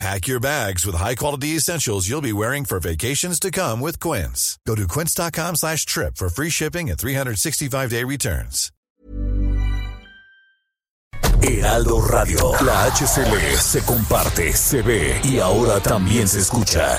Pack your bags with high-quality essentials you'll be wearing for vacations to come with Quince. Go to quince.com slash trip for free shipping and 365-day returns. Heraldo Radio. La HCL se comparte, se ve y ahora también se escucha.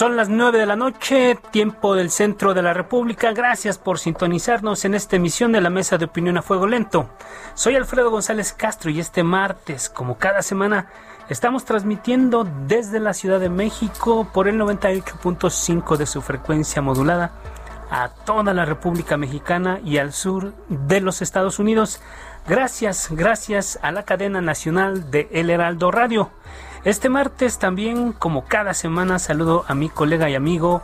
Son las 9 de la noche, tiempo del centro de la República. Gracias por sintonizarnos en esta emisión de la Mesa de Opinión a Fuego Lento. Soy Alfredo González Castro y este martes, como cada semana, estamos transmitiendo desde la Ciudad de México por el 98.5 de su frecuencia modulada a toda la República Mexicana y al sur de los Estados Unidos. Gracias, gracias a la cadena nacional de El Heraldo Radio. Este martes también, como cada semana, saludo a mi colega y amigo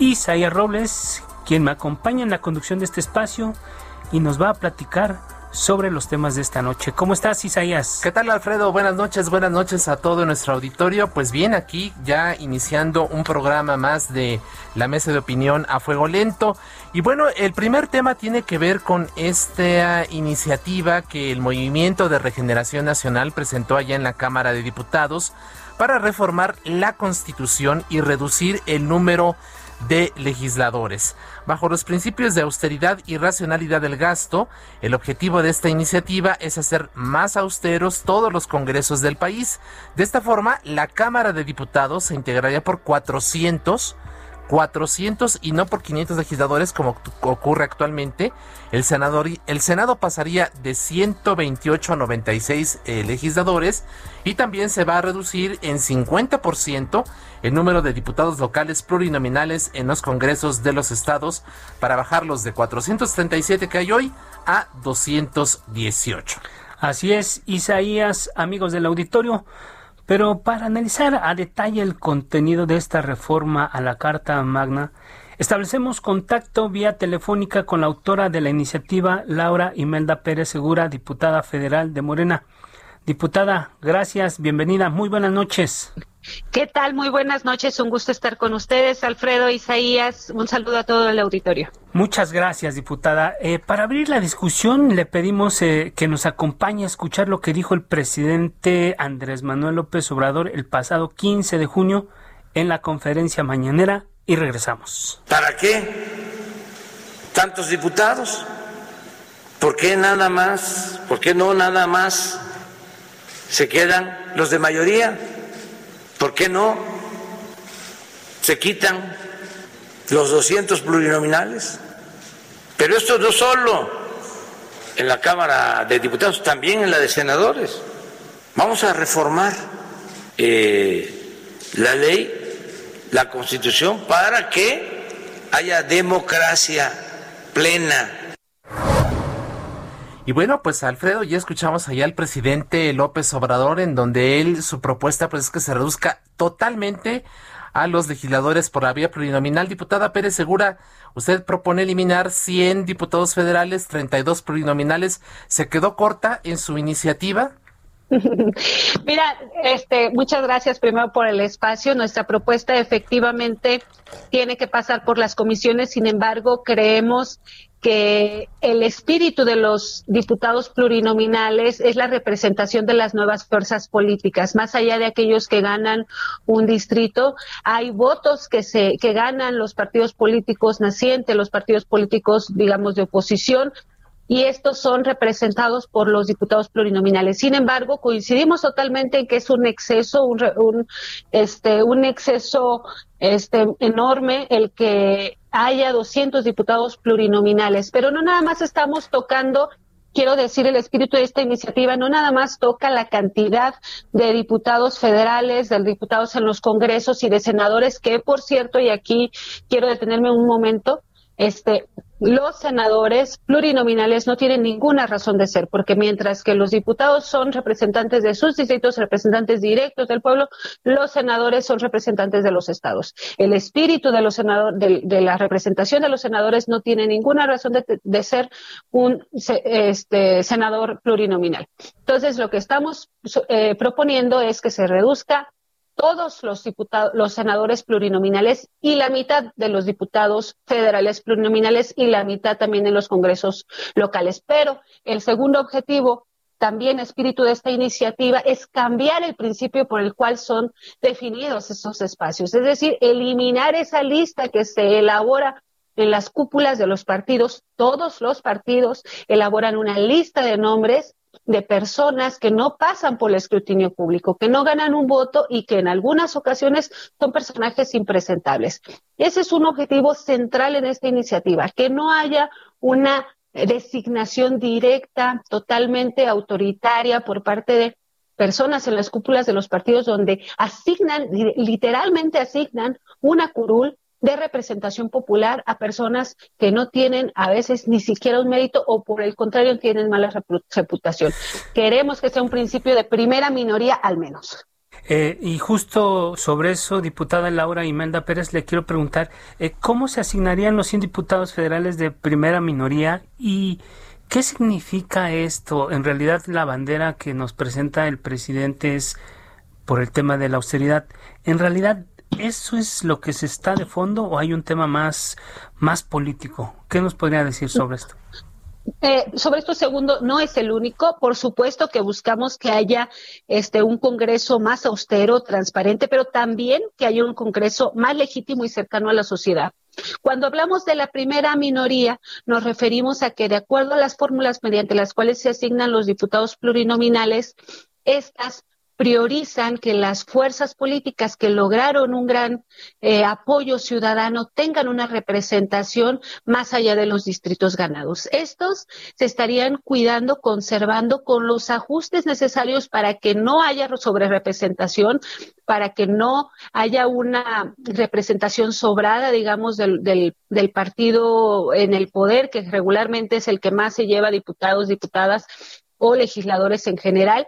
Isaías Robles, quien me acompaña en la conducción de este espacio y nos va a platicar sobre los temas de esta noche. ¿Cómo estás, Isaías? ¿Qué tal, Alfredo? Buenas noches, buenas noches a todo nuestro auditorio. Pues bien, aquí ya iniciando un programa más de la mesa de opinión a fuego lento. Y bueno, el primer tema tiene que ver con esta iniciativa que el Movimiento de Regeneración Nacional presentó allá en la Cámara de Diputados para reformar la Constitución y reducir el número de legisladores. Bajo los principios de austeridad y racionalidad del gasto, el objetivo de esta iniciativa es hacer más austeros todos los congresos del país. De esta forma, la Cámara de Diputados se integraría por 400 400 y no por 500 legisladores como ocurre actualmente. El, senador, el Senado pasaría de 128 a 96 eh, legisladores y también se va a reducir en 50% el número de diputados locales plurinominales en los congresos de los estados para bajarlos de 437 que hay hoy a 218. Así es, Isaías, amigos del auditorio. Pero para analizar a detalle el contenido de esta reforma a la Carta Magna, establecemos contacto vía telefónica con la autora de la iniciativa, Laura Imelda Pérez Segura, diputada federal de Morena. Diputada, gracias, bienvenida, muy buenas noches. ¿Qué tal? Muy buenas noches, un gusto estar con ustedes, Alfredo, Isaías, un saludo a todo el auditorio. Muchas gracias, diputada. Eh, para abrir la discusión, le pedimos eh, que nos acompañe a escuchar lo que dijo el presidente Andrés Manuel López Obrador el pasado 15 de junio en la conferencia mañanera y regresamos. ¿Para qué tantos diputados? ¿Por qué nada más? ¿Por qué no nada más se quedan los de mayoría? ¿Por qué no se quitan los 200 plurinominales? Pero esto no solo en la Cámara de Diputados, también en la de Senadores. Vamos a reformar eh, la ley, la Constitución, para que haya democracia plena y bueno, pues Alfredo, ya escuchamos allá al presidente López Obrador, en donde él, su propuesta pues es que se reduzca totalmente a los legisladores por la vía plurinominal. Diputada Pérez Segura, usted propone eliminar 100 diputados federales, 32 plurinominales. ¿Se quedó corta en su iniciativa? Mira, este, muchas gracias primero por el espacio. Nuestra propuesta efectivamente tiene que pasar por las comisiones, sin embargo, creemos que el espíritu de los diputados plurinominales es la representación de las nuevas fuerzas políticas. Más allá de aquellos que ganan un distrito, hay votos que se que ganan los partidos políticos nacientes, los partidos políticos, digamos, de oposición, y estos son representados por los diputados plurinominales. Sin embargo, coincidimos totalmente en que es un exceso, un, un este, un exceso este, enorme el que haya 200 diputados plurinominales. Pero no nada más estamos tocando quiero decir, el espíritu de esta iniciativa no nada más toca la cantidad de diputados federales, de diputados en los congresos y de senadores, que por cierto, y aquí quiero detenerme un momento, este, los senadores plurinominales no tienen ninguna razón de ser, porque mientras que los diputados son representantes de sus distritos, representantes directos del pueblo, los senadores son representantes de los estados. El espíritu de los senadores, de, la representación de los senadores no tiene ninguna razón de, ser un este, senador plurinominal. Entonces, lo que estamos eh, proponiendo es que se reduzca todos los diputados, los senadores plurinominales y la mitad de los diputados federales plurinominales y la mitad también en los congresos locales. Pero el segundo objetivo, también espíritu de esta iniciativa, es cambiar el principio por el cual son definidos esos espacios, es decir, eliminar esa lista que se elabora en las cúpulas de los partidos, todos los partidos elaboran una lista de nombres de personas que no pasan por el escrutinio público, que no ganan un voto y que en algunas ocasiones son personajes impresentables. Ese es un objetivo central en esta iniciativa, que no haya una designación directa, totalmente autoritaria por parte de personas en las cúpulas de los partidos donde asignan, literalmente asignan una curul de representación popular a personas que no tienen a veces ni siquiera un mérito o por el contrario tienen mala reputación. Queremos que sea un principio de primera minoría al menos. Eh, y justo sobre eso, diputada Laura Imelda Pérez, le quiero preguntar, eh, ¿cómo se asignarían los 100 diputados federales de primera minoría y qué significa esto? En realidad, la bandera que nos presenta el presidente es por el tema de la austeridad. En realidad, ¿Eso es lo que se está de fondo o hay un tema más, más político? ¿Qué nos podría decir sobre esto? Eh, sobre esto segundo, no es el único. Por supuesto que buscamos que haya este un Congreso más austero, transparente, pero también que haya un Congreso más legítimo y cercano a la sociedad. Cuando hablamos de la primera minoría, nos referimos a que de acuerdo a las fórmulas mediante las cuales se asignan los diputados plurinominales, estas priorizan que las fuerzas políticas que lograron un gran eh, apoyo ciudadano tengan una representación más allá de los distritos ganados. Estos se estarían cuidando, conservando con los ajustes necesarios para que no haya sobrerepresentación, para que no haya una representación sobrada, digamos, del, del, del partido en el poder, que regularmente es el que más se lleva diputados, diputadas o legisladores en general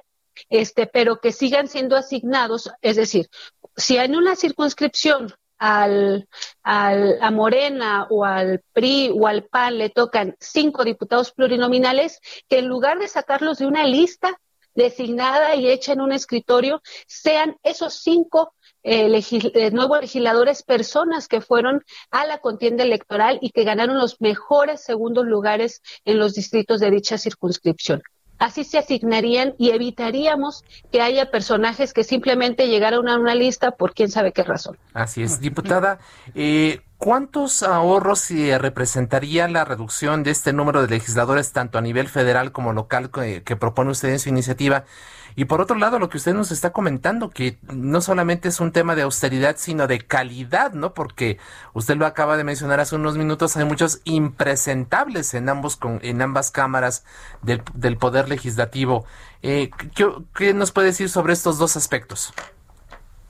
este, pero que sigan siendo asignados, es decir, si en una circunscripción al, al, a Morena o al PRI o al PAN le tocan cinco diputados plurinominales, que en lugar de sacarlos de una lista designada y hecha en un escritorio, sean esos cinco eh, eh, nuevos legisladores personas que fueron a la contienda electoral y que ganaron los mejores segundos lugares en los distritos de dicha circunscripción. Así se asignarían y evitaríamos que haya personajes que simplemente llegaran a una lista por quién sabe qué razón. Así es, diputada. Eh, ¿Cuántos ahorros se representaría la reducción de este número de legisladores, tanto a nivel federal como local, que propone usted en su iniciativa? Y por otro lado, lo que usted nos está comentando, que no solamente es un tema de austeridad, sino de calidad, ¿no? Porque usted lo acaba de mencionar hace unos minutos, hay muchos impresentables en ambos en ambas cámaras del, poder legislativo. Eh, ¿qué, ¿Qué nos puede decir sobre estos dos aspectos?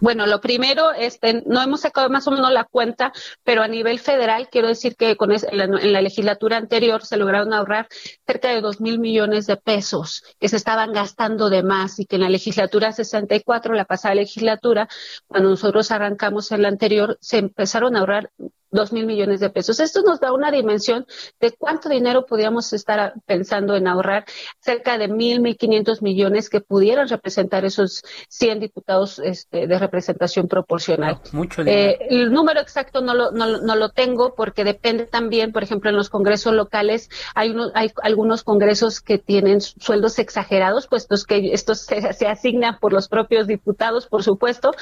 Bueno, lo primero, este, no hemos sacado más o menos la cuenta, pero a nivel federal, quiero decir que con en, la, legislatura anterior se lograron ahorrar cerca de dos mil millones de pesos que se estaban gastando de más y que en la legislatura 64, la pasada legislatura, cuando nosotros arrancamos en la anterior, se empezaron a ahorrar dos mil millones de pesos. Esto nos da una dimensión de cuánto dinero podríamos estar pensando en ahorrar, cerca de mil, mil quinientos millones que pudieran representar esos 100 diputados este, de representación proporcional. Mucho dinero. Eh, el número exacto no lo, no, no, lo tengo porque depende también, por ejemplo, en los congresos locales hay, unos, hay algunos congresos que tienen sueldos exagerados, puestos que estos se, se asignan por los propios diputados, por supuesto,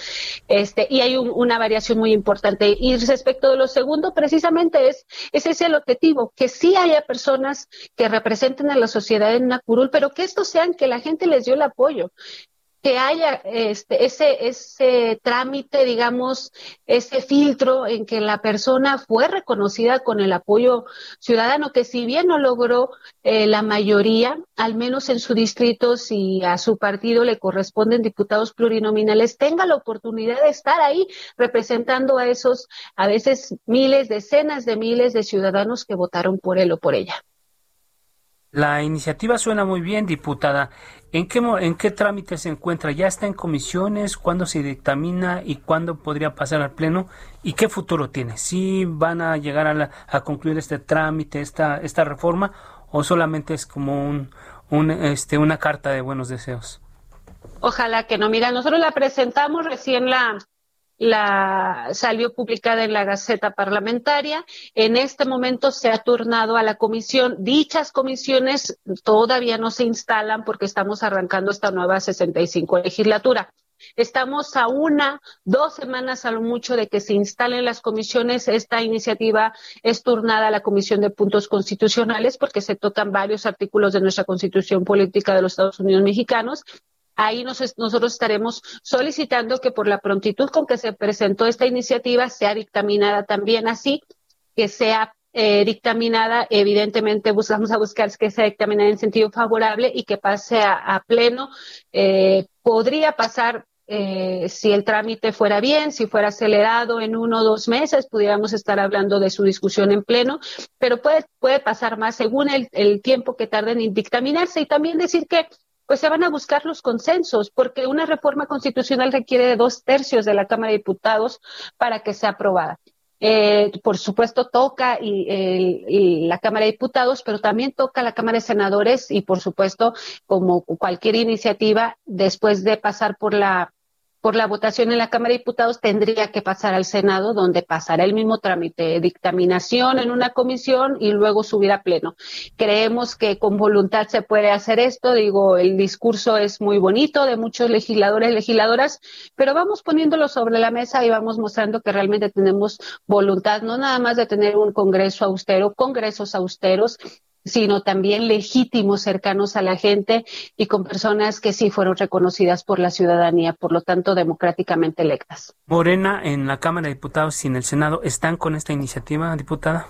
este, y hay una variación muy importante. Y respecto de los segundo precisamente es, ese es el objetivo, que sí haya personas que representen a la sociedad en una curul, pero que estos sean que la gente les dio el apoyo. Que haya este, ese, ese trámite, digamos, ese filtro en que la persona fue reconocida con el apoyo ciudadano, que si bien no logró eh, la mayoría, al menos en su distrito, si a su partido le corresponden diputados plurinominales, tenga la oportunidad de estar ahí representando a esos, a veces miles, decenas de miles de ciudadanos que votaron por él o por ella. La iniciativa suena muy bien, diputada. ¿En qué, ¿En qué trámite se encuentra? ¿Ya está en comisiones? ¿Cuándo se dictamina y cuándo podría pasar al Pleno? ¿Y qué futuro tiene? ¿Sí van a llegar a, a concluir este trámite, esta, esta reforma, o solamente es como un, un, este, una carta de buenos deseos? Ojalá que no. Mira, nosotros la presentamos recién la, la salió publicada en la Gaceta Parlamentaria. En este momento se ha turnado a la comisión. Dichas comisiones todavía no se instalan porque estamos arrancando esta nueva 65 legislatura. Estamos a una, dos semanas a lo mucho de que se instalen las comisiones. Esta iniciativa es turnada a la Comisión de Puntos Constitucionales porque se tocan varios artículos de nuestra Constitución Política de los Estados Unidos Mexicanos Ahí nosotros estaremos solicitando que por la prontitud con que se presentó esta iniciativa sea dictaminada también así, que sea eh, dictaminada, evidentemente buscamos a buscar que sea dictaminada en sentido favorable y que pase a, pleno. Eh, podría pasar eh, si el trámite fuera bien, si fuera acelerado en uno o dos meses, pudiéramos estar hablando de su discusión en pleno, pero puede, puede pasar más según el, el tiempo que tarden en dictaminarse y también decir que pues se van a buscar los consensos, porque una reforma constitucional requiere de dos tercios de la Cámara de Diputados para que sea aprobada. Eh, por supuesto, toca la Cámara de Diputados, pero también toca la Cámara de Senadores y, por supuesto, como cualquier iniciativa, después de pasar por la por la votación en la Cámara de Diputados tendría que pasar al Senado, donde pasará el mismo trámite, dictaminación en una comisión y luego subir a pleno. Creemos que con voluntad se puede hacer esto. Digo, el discurso es muy bonito de muchos legisladores y legisladoras, pero vamos poniéndolo sobre la mesa y vamos mostrando que realmente tenemos voluntad, no nada más de tener un Congreso austero, congresos austeros, sino también legítimos, cercanos a la gente y con personas que sí fueron reconocidas por la ciudadanía, por lo tanto democráticamente electas. Morena en la Cámara de Diputados y en el Senado están con esta iniciativa, diputada.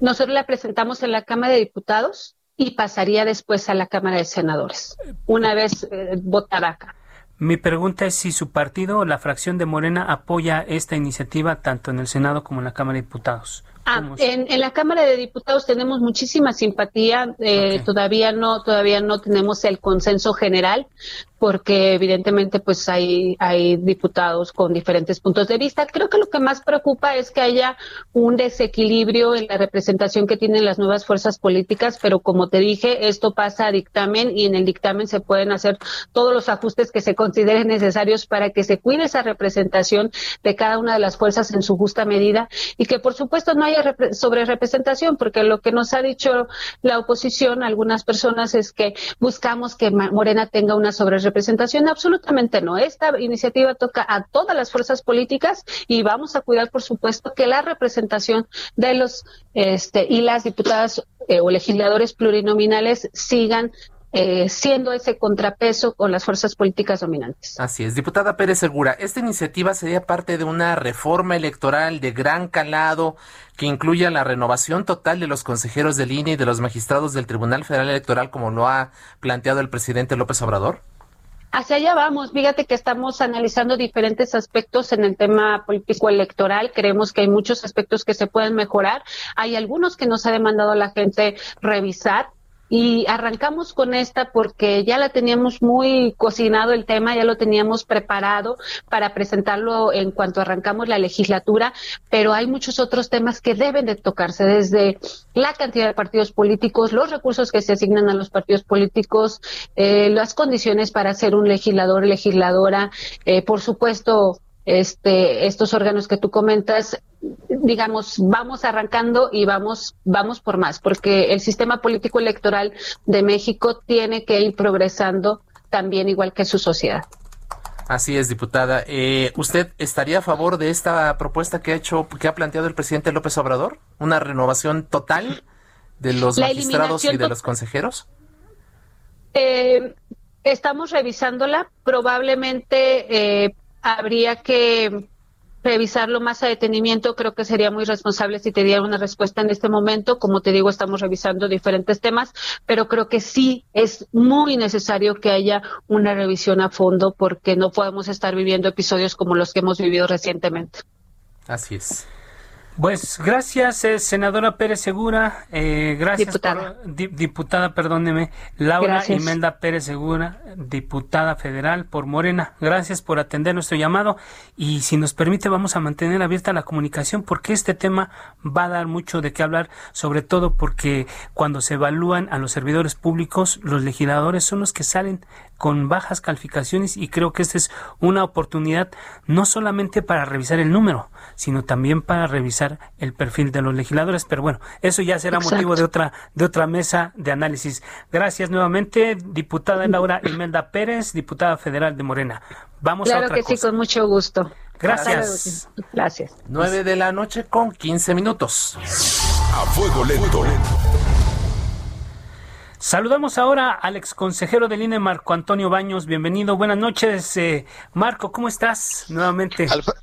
Nosotros la presentamos en la Cámara de Diputados y pasaría después a la Cámara de Senadores, una vez eh, votada acá. Mi pregunta es si su partido o la fracción de Morena apoya esta iniciativa tanto en el Senado como en la Cámara de Diputados. Ah, en, en, la Cámara de Diputados tenemos muchísima simpatía. Eh, Todavía no, todavía no tenemos el consenso general, porque evidentemente pues hay, hay diputados con diferentes puntos de vista. Creo que lo que más preocupa es que haya un desequilibrio en la representación que tienen las nuevas fuerzas políticas, pero como te dije, esto pasa a dictamen y en el dictamen se pueden hacer todos los ajustes que se consideren necesarios para que se cuide esa representación de cada una de las fuerzas en su justa medida y que por supuesto no haya sobre representación, porque lo que nos ha dicho la oposición, algunas personas, es que buscamos que Morena tenga una sobre representación. Absolutamente no. Esta iniciativa toca a todas las fuerzas políticas y vamos a cuidar, por supuesto, que la representación de los este, y las diputadas eh, o legisladores plurinominales sigan eh, siendo ese contrapeso con las fuerzas políticas dominantes. Así es, diputada Pérez Segura, esta iniciativa sería parte de una reforma electoral de gran calado que incluya la renovación total de los consejeros de línea y de los magistrados del Tribunal Federal Electoral, como lo ha planteado el presidente López Obrador. Hacia allá vamos. Fíjate que estamos analizando diferentes aspectos en el tema político electoral. Creemos que hay muchos aspectos que se pueden mejorar. Hay algunos que nos ha demandado la gente revisar y arrancamos con esta porque ya la teníamos muy cocinado el tema, ya lo teníamos preparado para presentarlo en cuanto arrancamos la legislatura, pero hay muchos otros temas que deben de tocarse, desde la cantidad de partidos políticos, los recursos que se asignan a los partidos políticos, eh, las condiciones para ser un legislador, legisladora, eh, por supuesto, este, estos órganos que tú comentas, digamos, vamos arrancando y vamos, vamos por más, porque el sistema político electoral de México tiene que ir progresando también igual que su sociedad. Así es, diputada. Eh, ¿Usted estaría a favor de esta propuesta que ha hecho, que ha planteado el presidente López Obrador? ¿Una renovación total de los magistrados y de los consejeros? Eh, Estamos revisándola. Probablemente eh, habría que revisarlo más a detenimiento. Creo que sería muy responsable si te diera una respuesta en este momento. Como te digo, estamos revisando diferentes temas, pero creo que sí es muy necesario que haya una revisión a fondo porque no podemos estar viviendo episodios como los que hemos vivido recientemente. Así es. Pues gracias, eh, senadora Pérez Segura. Eh, gracias, diputada. diputada, perdóneme. Laura Imelda Pérez Segura, diputada federal por Morena. Gracias por atender nuestro llamado. Y si nos permite, vamos a mantener abierta la comunicación porque este tema va a dar mucho de qué hablar, sobre todo porque cuando se evalúan a los servidores públicos, los legisladores son los que salen con bajas calificaciones y creo que esta es una oportunidad no solamente para revisar el número, sino también para revisar el perfil de los legisladores. Pero bueno, eso ya será motivo de otra, de otra mesa de análisis. Gracias nuevamente, diputada Laura Imelda Pérez, diputada federal de Morena. Vamos claro a otra que sí, con mucho gusto. Gracias. Gracias. 9 de la noche con 15 minutos. A fuego lento. Saludamos ahora al ex consejero del INE, Marco Antonio Baños. Bienvenido. Buenas noches, eh, Marco. ¿Cómo estás? Nuevamente. Alf-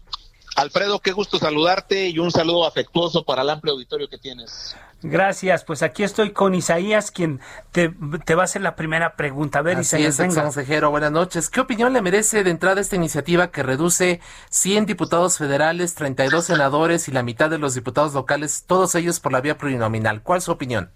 Alfredo, qué gusto saludarte y un saludo afectuoso para el amplio auditorio que tienes. Gracias. Pues aquí estoy con Isaías, quien te, te va a hacer la primera pregunta. A ver, Así Isaías, es, ex venga. consejero. Buenas noches. ¿Qué opinión le merece de entrada esta iniciativa que reduce 100 diputados federales, 32 senadores y la mitad de los diputados locales, todos ellos por la vía plurinominal? ¿Cuál es su opinión?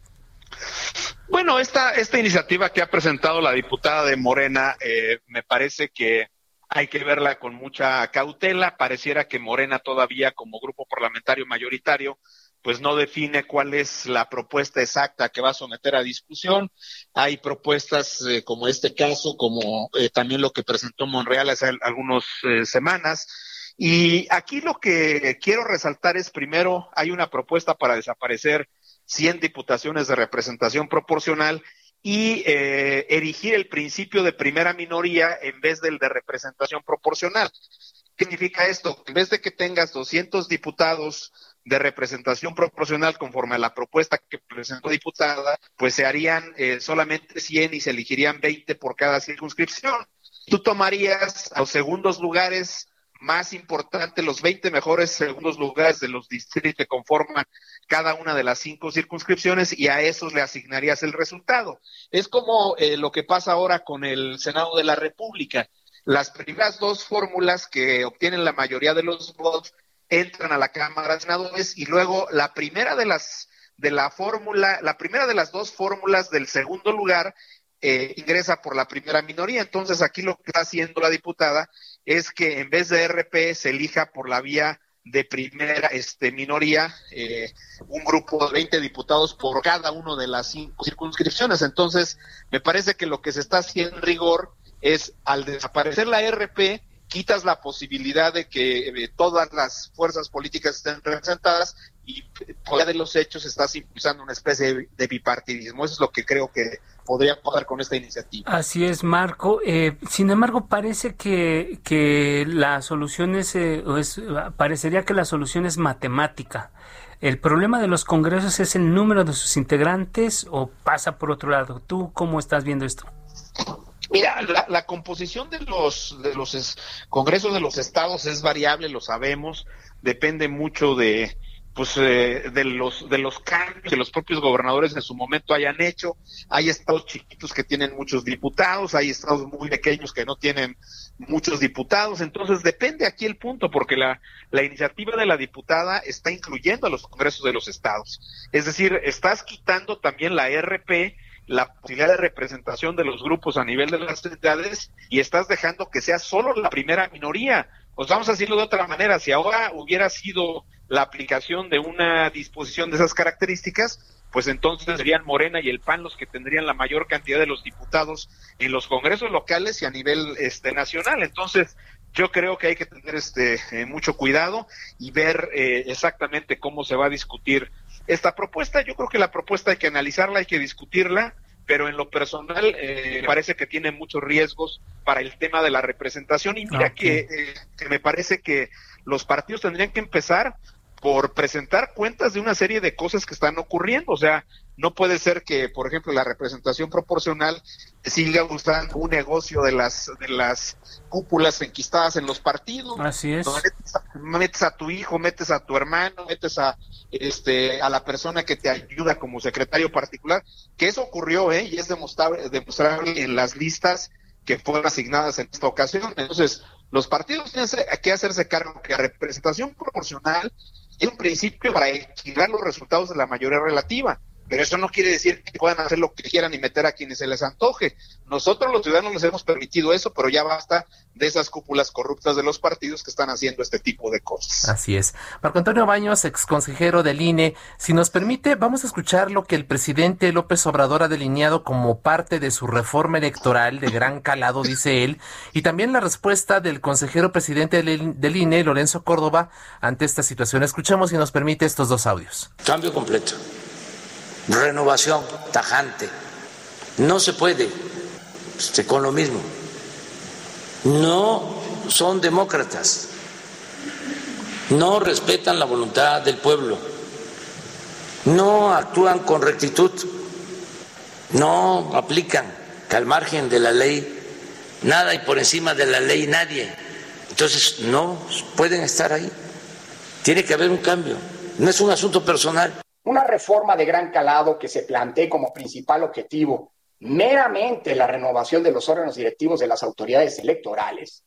Bueno, esta, esta iniciativa que ha presentado la diputada de Morena, eh, me parece que hay que verla con mucha cautela. Pareciera que Morena todavía como grupo parlamentario mayoritario pues no define cuál es la propuesta exacta que va a someter a discusión. Hay propuestas eh, como este caso, como eh, también lo que presentó Monreal hace al- algunas eh, semanas. Y aquí lo que quiero resaltar es, primero, hay una propuesta para desaparecer 100 diputaciones de representación proporcional y eh, erigir el principio de primera minoría en vez del de representación proporcional. ¿Qué significa esto? En vez de que tengas 200 diputados de representación proporcional conforme a la propuesta que presentó diputada, pues se harían eh, solamente 100 y se elegirían 20 por cada circunscripción. Tú tomarías a los segundos lugares más importantes, los 20 mejores segundos lugares de los distritos que conforman cada una de las cinco circunscripciones y a esos le asignarías el resultado. Es como eh, lo que pasa ahora con el Senado de la República. Las primeras dos fórmulas que obtienen la mayoría de los votos entran a la Cámara de Senadores y luego la primera de las de la fórmula, la primera de las dos fórmulas del segundo lugar eh, ingresa por la primera minoría. Entonces aquí lo que está haciendo la diputada es que en vez de RP se elija por la vía de primera este, minoría eh, un grupo de 20 diputados por cada una de las cinco circunscripciones. Entonces, me parece que lo que se está haciendo en rigor es al desaparecer la RP, quitas la posibilidad de que eh, todas las fuerzas políticas estén representadas y por la de los hechos estás impulsando una especie de bipartidismo. Eso es lo que creo que podría pasar con esta iniciativa. Así es, Marco. Eh, sin embargo, parece que, que la solución es, eh, o es, parecería que la solución es matemática. ¿El problema de los congresos es el número de sus integrantes o pasa por otro lado? ¿Tú cómo estás viendo esto? Mira, la, la, composición de los de los es, congresos de los estados es variable, lo sabemos, depende mucho de pues eh, de los de los cambios que los propios gobernadores en su momento hayan hecho. Hay estados chiquitos que tienen muchos diputados, hay estados muy pequeños que no tienen muchos diputados, entonces depende aquí el punto, porque la, la iniciativa de la diputada está incluyendo a los congresos de los estados. Es decir, estás quitando también la RP la posibilidad de representación de los grupos a nivel de las entidades y estás dejando que sea solo la primera minoría. Pues vamos a decirlo de otra manera, si ahora hubiera sido la aplicación de una disposición de esas características, pues entonces serían Morena y el PAN los que tendrían la mayor cantidad de los diputados en los congresos locales y a nivel este nacional. Entonces, yo creo que hay que tener este eh, mucho cuidado y ver eh, exactamente cómo se va a discutir esta propuesta. Yo creo que la propuesta hay que analizarla, hay que discutirla, pero en lo personal eh, parece que tiene muchos riesgos para el tema de la representación. Y mira okay. que, eh, que me parece que los partidos tendrían que empezar por presentar cuentas de una serie de cosas que están ocurriendo. O sea, no puede ser que, por ejemplo, la representación proporcional siga usando un negocio de las de las cúpulas enquistadas en los partidos. Así es. Metes a, tu hijo, metes a tu hermano, metes a este a la persona que te ayuda como secretario particular, que eso ocurrió, ¿eh? Y es demostrable, demostrable en las listas que fueron asignadas en esta ocasión. Entonces, los partidos tienen que hacerse cargo que la representación proporcional es un principio para equilibrar los resultados de la mayoría relativa. Pero eso no quiere decir que puedan hacer lo que quieran y meter a quienes se les antoje. Nosotros los ciudadanos les hemos permitido eso, pero ya basta de esas cúpulas corruptas de los partidos que están haciendo este tipo de cosas. Así es. Marco Antonio Baños, ex consejero del INE, si nos permite, vamos a escuchar lo que el presidente López Obrador ha delineado como parte de su reforma electoral de gran calado, dice él, y también la respuesta del consejero presidente del INE, Lorenzo Córdoba, ante esta situación. Escuchemos si nos permite estos dos audios. Cambio completo renovación tajante. No se puede este, con lo mismo. No son demócratas, no respetan la voluntad del pueblo, no actúan con rectitud, no aplican que al margen de la ley nada y por encima de la ley nadie. Entonces no pueden estar ahí. Tiene que haber un cambio. No es un asunto personal. Una reforma de gran calado que se plantee como principal objetivo meramente la renovación de los órganos directivos de las autoridades electorales,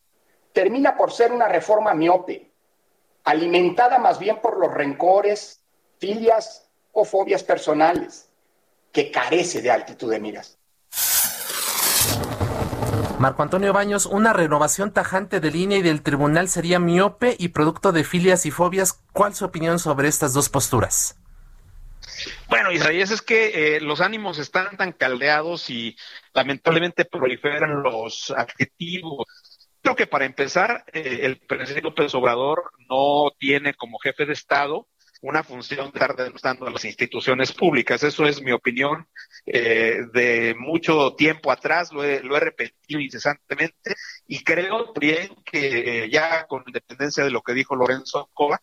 termina por ser una reforma miope, alimentada más bien por los rencores, filias o fobias personales, que carece de altitud de miras. Marco Antonio Baños, una renovación tajante de línea y del tribunal sería miope y producto de filias y fobias. ¿Cuál su opinión sobre estas dos posturas? Bueno, Isaías, es que eh, los ánimos están tan caldeados y lamentablemente proliferan los adjetivos. Creo que para empezar, eh, el presidente López Obrador no tiene como jefe de Estado una función de estar denostando a las instituciones públicas. Eso es mi opinión eh, de mucho tiempo atrás, lo he, lo he repetido incesantemente y creo bien que ya con independencia de lo que dijo Lorenzo Cova,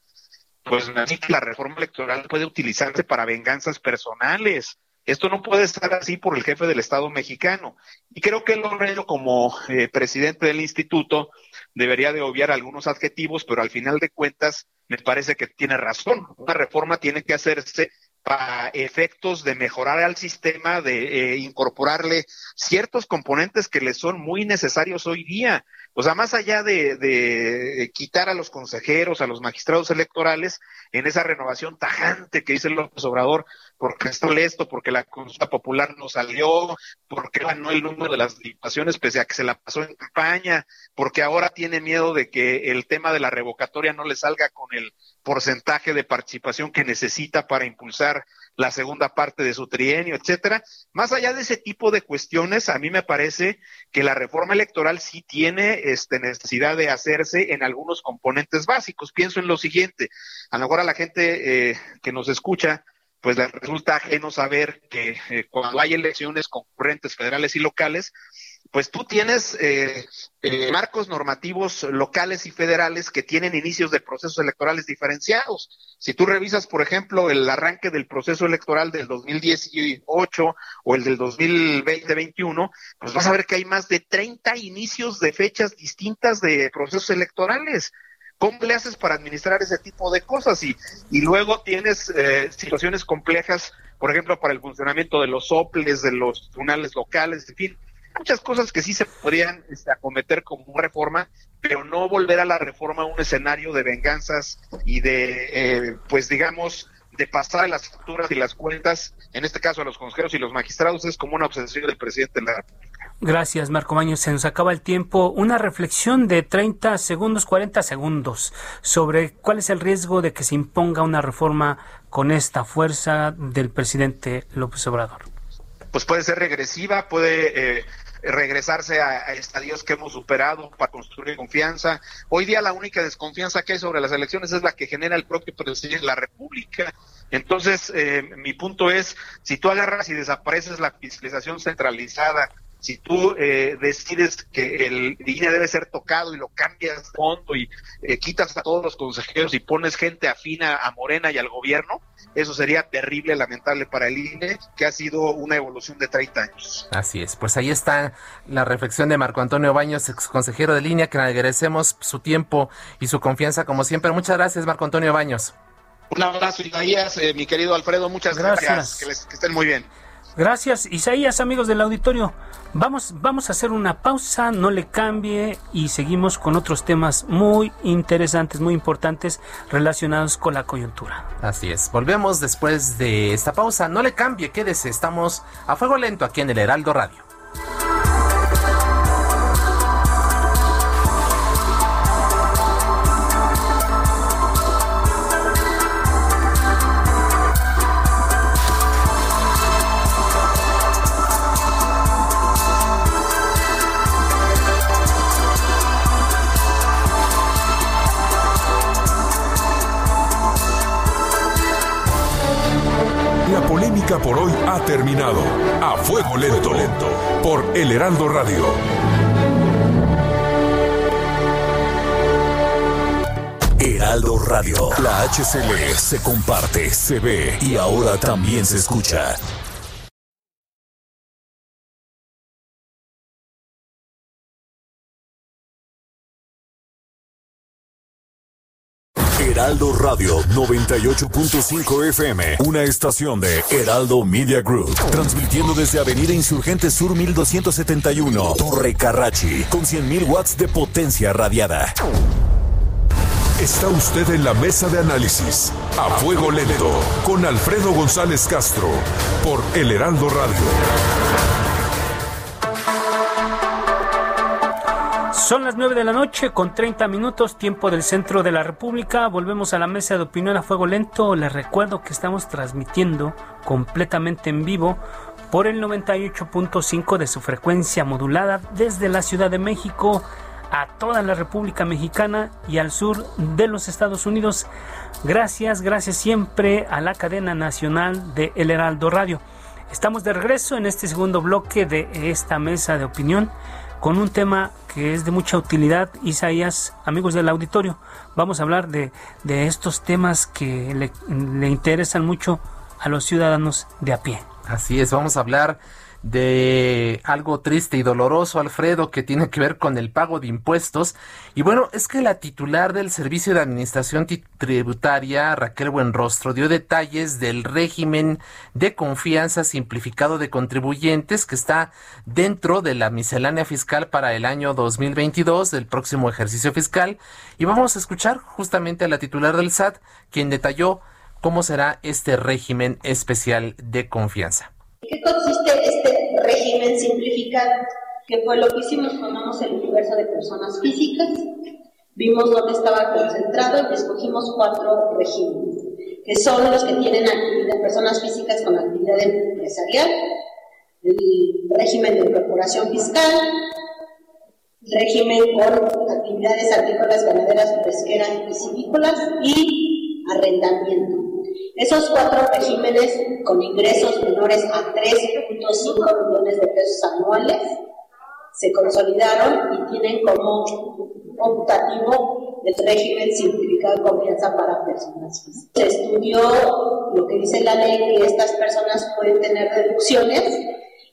pues la reforma electoral puede utilizarse para venganzas personales. Esto no puede estar así por el jefe del Estado mexicano. Y creo que Lorenzo, como eh, presidente del instituto, debería de obviar algunos adjetivos, pero al final de cuentas me parece que tiene razón. Una reforma tiene que hacerse para efectos de mejorar al sistema, de eh, incorporarle ciertos componentes que le son muy necesarios hoy día. O sea, más allá de, quitar a los consejeros, a los magistrados electorales, en esa renovación tajante que dice López Obrador, porque está molesto, porque la consulta popular no salió, porque ganó el número de las diputaciones pese a que se la pasó en campaña, porque ahora tiene miedo de que el tema de la revocatoria no le salga con el porcentaje de participación que necesita para impulsar la segunda parte de su trienio, etcétera. Más allá de ese tipo de cuestiones, a mí me parece que la reforma electoral sí tiene este, necesidad de hacerse en algunos componentes básicos. Pienso en lo siguiente, a lo mejor a la gente eh, que nos escucha, pues le resulta ajeno saber que eh, cuando hay elecciones concurrentes federales y locales, pues tú tienes eh, eh, marcos normativos locales y federales que tienen inicios de procesos electorales diferenciados. Si tú revisas, por ejemplo, el arranque del proceso electoral del 2018 o el del 2020-21, pues vas a ver que hay más de 30 inicios de fechas distintas de procesos electorales. ¿Cómo le haces para administrar ese tipo de cosas? Y, y luego tienes eh, situaciones complejas, por ejemplo, para el funcionamiento de los soples, de los tribunales locales, en fin muchas cosas que sí se podrían este, acometer como reforma, pero no volver a la reforma a un escenario de venganzas y de, eh, pues digamos, de pasar las facturas y las cuentas, en este caso a los consejeros y los magistrados, es como una obsesión del presidente de la República. Gracias, Marco Baños. Se nos acaba el tiempo. Una reflexión de 30 segundos, 40 segundos sobre cuál es el riesgo de que se imponga una reforma con esta fuerza del presidente López Obrador. Pues puede ser regresiva, puede eh, regresarse a, estadios que hemos superado para construir confianza. Hoy día la única desconfianza que hay sobre las elecciones es la que genera el propio presidente de la República. Entonces, eh, mi punto es, si tú agarras y desapareces la fiscalización centralizada, si tú eh, decides que el INE debe ser tocado y lo cambias fondo y eh, quitas a todos los consejeros y pones gente afina a Morena y al gobierno, eso sería terrible, lamentable para el INE, que ha sido una evolución de 30 años. Así es, pues ahí está la reflexión de Marco Antonio Baños, ex consejero de línea, que le agradecemos su tiempo y su confianza como siempre. Muchas gracias, Marco Antonio Baños. Un abrazo, Isaías, eh, mi querido Alfredo, muchas gracias. Que, que estén muy bien. Gracias, Isaías, amigos del auditorio. Vamos, vamos a hacer una pausa, no le cambie y seguimos con otros temas muy interesantes, muy importantes relacionados con la coyuntura. Así es, volvemos después de esta pausa, no le cambie, quédese, estamos a fuego lento aquí en el Heraldo Radio. Por hoy ha terminado. A fuego lento, lento, por El Heraldo Radio. Heraldo Radio. La HCL se comparte, se ve y ahora también se escucha. Heraldo Radio 98.5 FM, una estación de Heraldo Media Group, transmitiendo desde Avenida Insurgente Sur 1271, Torre Carrachi, con 100.000 watts de potencia radiada. Está usted en la mesa de análisis, a fuego lento, con Alfredo González Castro, por El Heraldo Radio. Son las 9 de la noche con 30 minutos, tiempo del centro de la República. Volvemos a la mesa de opinión a fuego lento. Les recuerdo que estamos transmitiendo completamente en vivo por el 98.5 de su frecuencia modulada desde la Ciudad de México a toda la República Mexicana y al sur de los Estados Unidos. Gracias, gracias siempre a la cadena nacional de El Heraldo Radio. Estamos de regreso en este segundo bloque de esta mesa de opinión con un tema que es de mucha utilidad, Isaías, amigos del auditorio. Vamos a hablar de, estos temas que le, le interesan mucho a los ciudadanos de a pie. Así es, vamos a hablar de algo triste y doloroso, Alfredo, que tiene que ver con el pago de impuestos. Y bueno, es que la titular del Servicio de Administración Tributaria, Raquel Buenrostro, dio detalles del régimen de confianza simplificado de contribuyentes que está dentro de la miscelánea fiscal para el año 2022 del próximo ejercicio fiscal. Y vamos a escuchar justamente a la titular del SAT, quien detalló cómo será este régimen especial de confianza. ¿Qué consiste este régimen simplificado? Que fue lo que hicimos, tomamos el universo de personas físicas, vimos dónde estaba concentrado y escogimos cuatro regímenes, que son los que tienen actividad, personas físicas con actividad empresarial, el régimen de incorporación fiscal, régimen con actividades agrícolas, ganaderas, pesqueras y silvícolas y arrendamiento. Esos cuatro regímenes con ingresos menores a 3.5 millones de pesos anuales se consolidaron y tienen como optativo el régimen simplificado de confianza para personas físicas. Se estudió lo que dice la ley que estas personas pueden tener deducciones.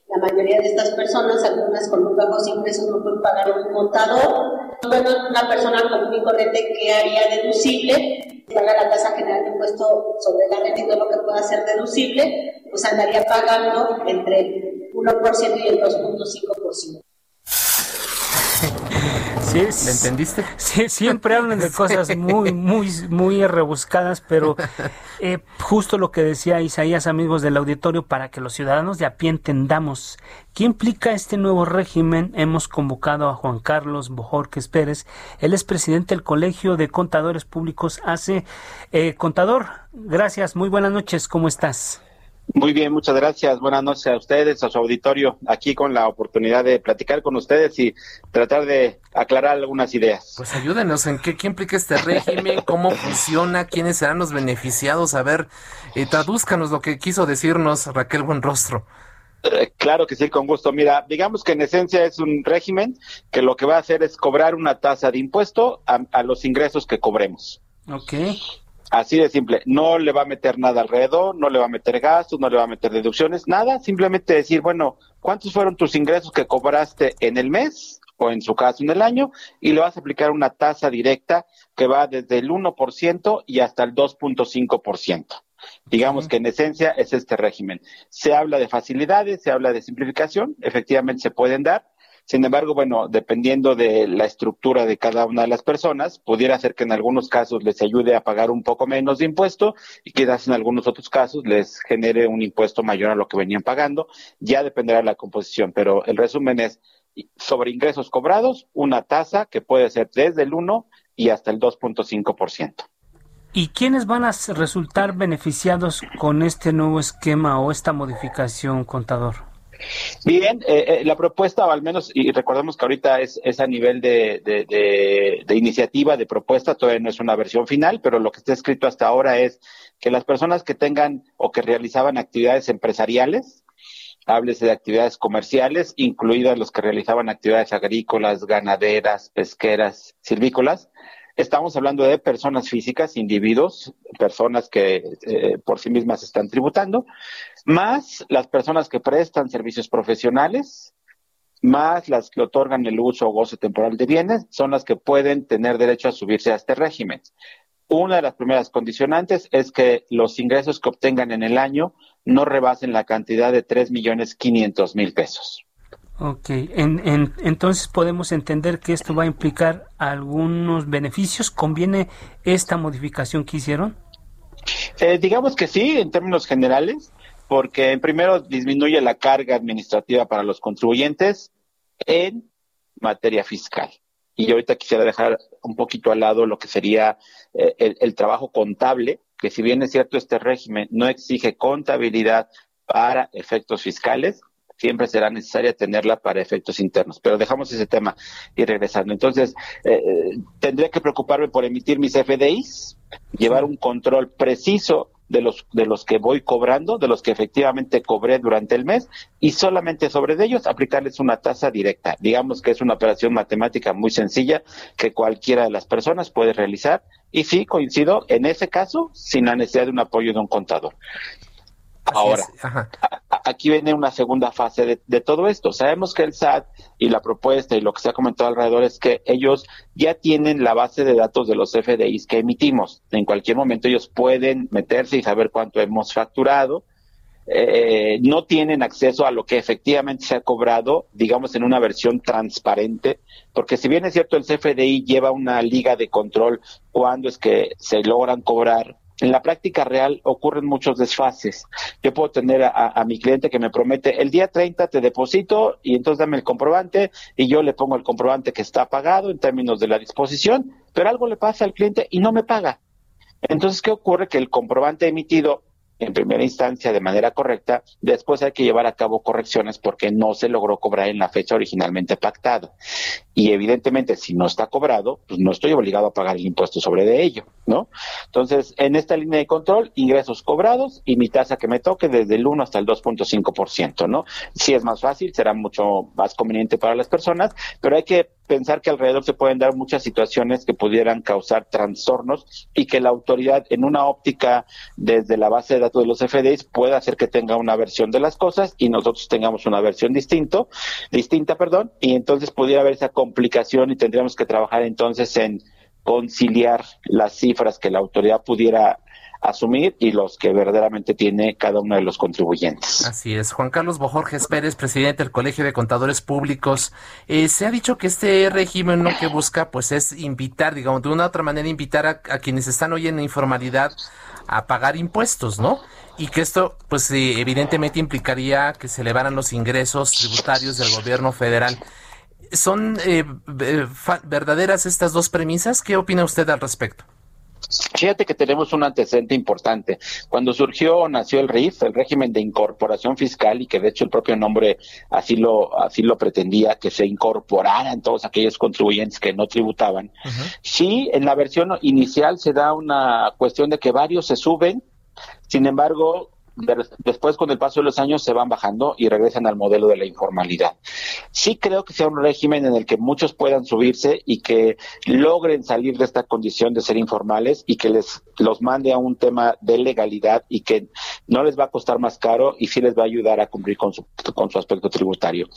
La mayoría de estas personas, algunas con muy bajos ingresos, no pueden pagar un contador. Bueno, una persona común y corriente que haría deducible paga la tasa general de impuesto sobre la renta lo que pueda ser deducible, pues andaría pagando entre el 1% y el 2.5%. Sí, ¿Me entendiste? Sí, siempre hablan de cosas muy, muy, muy rebuscadas, pero eh, justo lo que decía Isaías, amigos del auditorio, para que los ciudadanos de a pie entendamos qué implica este nuevo régimen, hemos convocado a Juan Carlos Bojorques Pérez, él es presidente del Colegio de Contadores Públicos hace eh, contador, gracias, muy buenas noches, ¿cómo estás? Muy bien, muchas gracias. Buenas noches a ustedes, a su auditorio, aquí con la oportunidad de platicar con ustedes y tratar de aclarar algunas ideas. Pues ayúdenos en qué, implica este régimen, cómo funciona, quiénes serán los beneficiados. A ver, eh, tradúzcanos lo que quiso decirnos Raquel Buenrostro. Eh, claro que sí, con gusto. Mira, digamos que en esencia es un régimen que lo que va a hacer es cobrar una tasa de impuesto a, los ingresos que cobremos. Ok. Así de simple. No le va a meter nada alrededor, no le va a meter gastos, no le va a meter deducciones, nada. Simplemente decir, bueno, ¿cuántos fueron tus ingresos que cobraste en el mes o en su caso en el año? Y le vas a aplicar una tasa directa que va desde el 1% y hasta el 2.5%. Digamos que en esencia es este régimen. Se habla de facilidades, se habla de simplificación, efectivamente se pueden dar. Sin embargo, bueno, dependiendo de la estructura de cada una de las personas, pudiera ser que en algunos casos les ayude a pagar un poco menos de impuesto y quizás en algunos otros casos les genere un impuesto mayor a lo que venían pagando. Ya dependerá de la composición, pero el resumen es sobre ingresos cobrados, una tasa que puede ser desde el 1 y hasta el 2.5%. ¿Y quiénes van a resultar beneficiados con este nuevo esquema o esta modificación, contador? Bien, eh, eh, la propuesta, o al menos, y recordemos que ahorita es, es a nivel de, de, iniciativa, de propuesta, todavía no es una versión final, pero lo que está escrito hasta ahora es que las personas que tengan o que realizaban actividades empresariales, háblese de actividades comerciales, incluidas los que realizaban actividades agrícolas, ganaderas, pesqueras, silvícolas, Estamos hablando de personas físicas, individuos, personas que eh, por sí mismas están tributando, más las personas que prestan servicios profesionales, más las que otorgan el uso o goce temporal de bienes, son las que pueden tener derecho a subirse a este régimen. Una de las primeras condicionantes es que los ingresos que obtengan en el año no rebasen la cantidad de tres millones quinientos mil pesos. Ok, entonces podemos entender que esto va a implicar algunos beneficios. ¿Conviene esta modificación que hicieron? Eh, digamos que sí, en términos generales, porque primero disminuye la carga administrativa para los contribuyentes en materia fiscal. Y ahorita quisiera dejar un poquito al lado lo que sería eh, el trabajo contable, que si bien es cierto este régimen no exige contabilidad para efectos fiscales, siempre será necesaria tenerla para efectos internos. Pero dejamos ese tema y regresando. Entonces, eh, eh, tendría que preocuparme por emitir mis FDIs, llevar un control preciso de los de los que voy cobrando, de los que efectivamente cobré durante el mes y solamente sobre ellos aplicarles una tasa directa. Digamos que es una operación matemática muy sencilla que cualquiera de las personas puede realizar y sí coincido en ese caso sin la necesidad de un apoyo de un contador. Ahora, aquí viene una segunda fase de, todo esto. Sabemos que el SAT y la propuesta y lo que se ha comentado alrededor es que ellos ya tienen la base de datos de los FDIs que emitimos. En cualquier momento ellos pueden meterse y saber cuánto hemos facturado. Eh, no tienen acceso a lo que efectivamente se ha cobrado, digamos, en una versión transparente, porque si bien es cierto, el CFDI lleva una liga de control cuando es que se logran cobrar en la práctica real ocurren muchos desfases. Yo puedo tener a, mi cliente que me promete el día 30 te deposito y entonces dame el comprobante y yo le pongo el comprobante que está pagado en términos de la disposición, pero algo le pasa al cliente y no me paga. Entonces, ¿qué ocurre? Que el comprobante emitido en primera instancia de manera correcta, después hay que llevar a cabo correcciones porque no se logró cobrar en la fecha originalmente pactada. Y evidentemente, si no está cobrado, pues no estoy obligado a pagar el impuesto sobre de ello, ¿no? Entonces, en esta línea de control, ingresos cobrados y mi tasa que me toque desde el 1 hasta el 2.5%, ¿no? Si es más fácil, será mucho más conveniente para las personas, pero hay que pensar que alrededor se pueden dar muchas situaciones que pudieran causar trastornos y que la autoridad en una óptica desde la base de datos de los FDIs pueda hacer que tenga una versión de las cosas y nosotros tengamos una versión distinto, distinta, perdón, y entonces pudiera haber esa complicación y tendríamos que trabajar entonces en conciliar las cifras que la autoridad pudiera asumir y los que verdaderamente tiene cada uno de los contribuyentes. Así es. Juan Carlos Bojorges Pérez, presidente del Colegio de Contadores Públicos. Eh, se ha dicho que este régimen lo que busca pues es invitar, digamos, de una u otra manera invitar a, quienes están hoy en la informalidad a pagar impuestos, ¿no? Y que esto, pues eh, evidentemente implicaría que se elevaran los ingresos tributarios del gobierno federal. ¿Son eh, verdaderas estas dos premisas? ¿Qué opina usted al respecto? Fíjate que tenemos un antecedente importante. Cuando surgió, nació el RIF, el régimen de incorporación fiscal, y que de hecho el propio nombre así lo, así lo pretendía, que se incorporaran todos aquellos contribuyentes que no tributaban. Sí, en la versión inicial se da una cuestión de que varios se suben, sin embargo, después con el paso de los años se van bajando y regresan al modelo de la informalidad. Sí creo que sea un régimen en el que muchos puedan subirse y que logren salir de esta condición de ser informales y que les los mande a un tema de legalidad y que no les va a costar más caro y sí les va a ayudar a cumplir con su, con su aspecto tributario.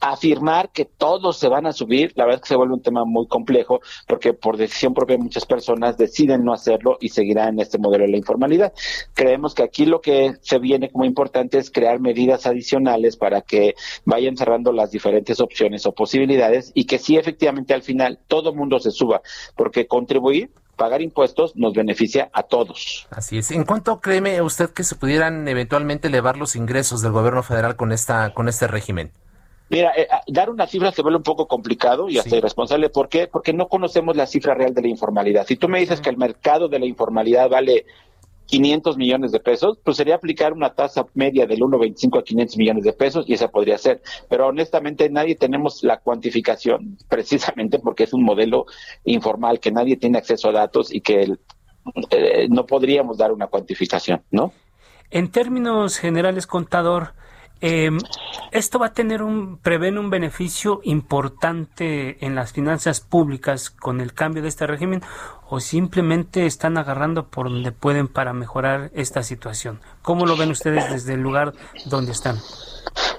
Afirmar que todos se van a subir, la verdad es que se vuelve un tema muy complejo porque por decisión propia muchas personas deciden no hacerlo y seguirán en este modelo de la informalidad. Creemos que aquí lo que se viene como importante es crear medidas adicionales para que vayan cerrando las diferentes opciones o posibilidades y que sí efectivamente al final todo mundo se suba, porque contribuir pagar impuestos nos beneficia a todos. Así es. ¿En cuánto cree usted que se pudieran eventualmente elevar los ingresos del gobierno federal con esta con este régimen? Mira, eh, ah, dar una cifra se vuelve un poco complicado y hasta irresponsable. ¿Por qué? Porque no conocemos la cifra real de la informalidad. Si tú me dices que el mercado de la informalidad vale 500 millones de pesos, pues sería aplicar una tasa media del 1,25 a 500 millones de pesos y esa podría ser. Pero honestamente nadie tenemos la cuantificación, precisamente porque es un modelo informal que nadie tiene acceso a datos y que eh, no podríamos dar una cuantificación, ¿no? En términos generales, contador, eh, esto va a tener un, prevén un beneficio importante en las finanzas públicas con el cambio de este régimen o simplemente están agarrando por donde pueden para mejorar esta situación. ¿Cómo lo ven ustedes desde el lugar donde están?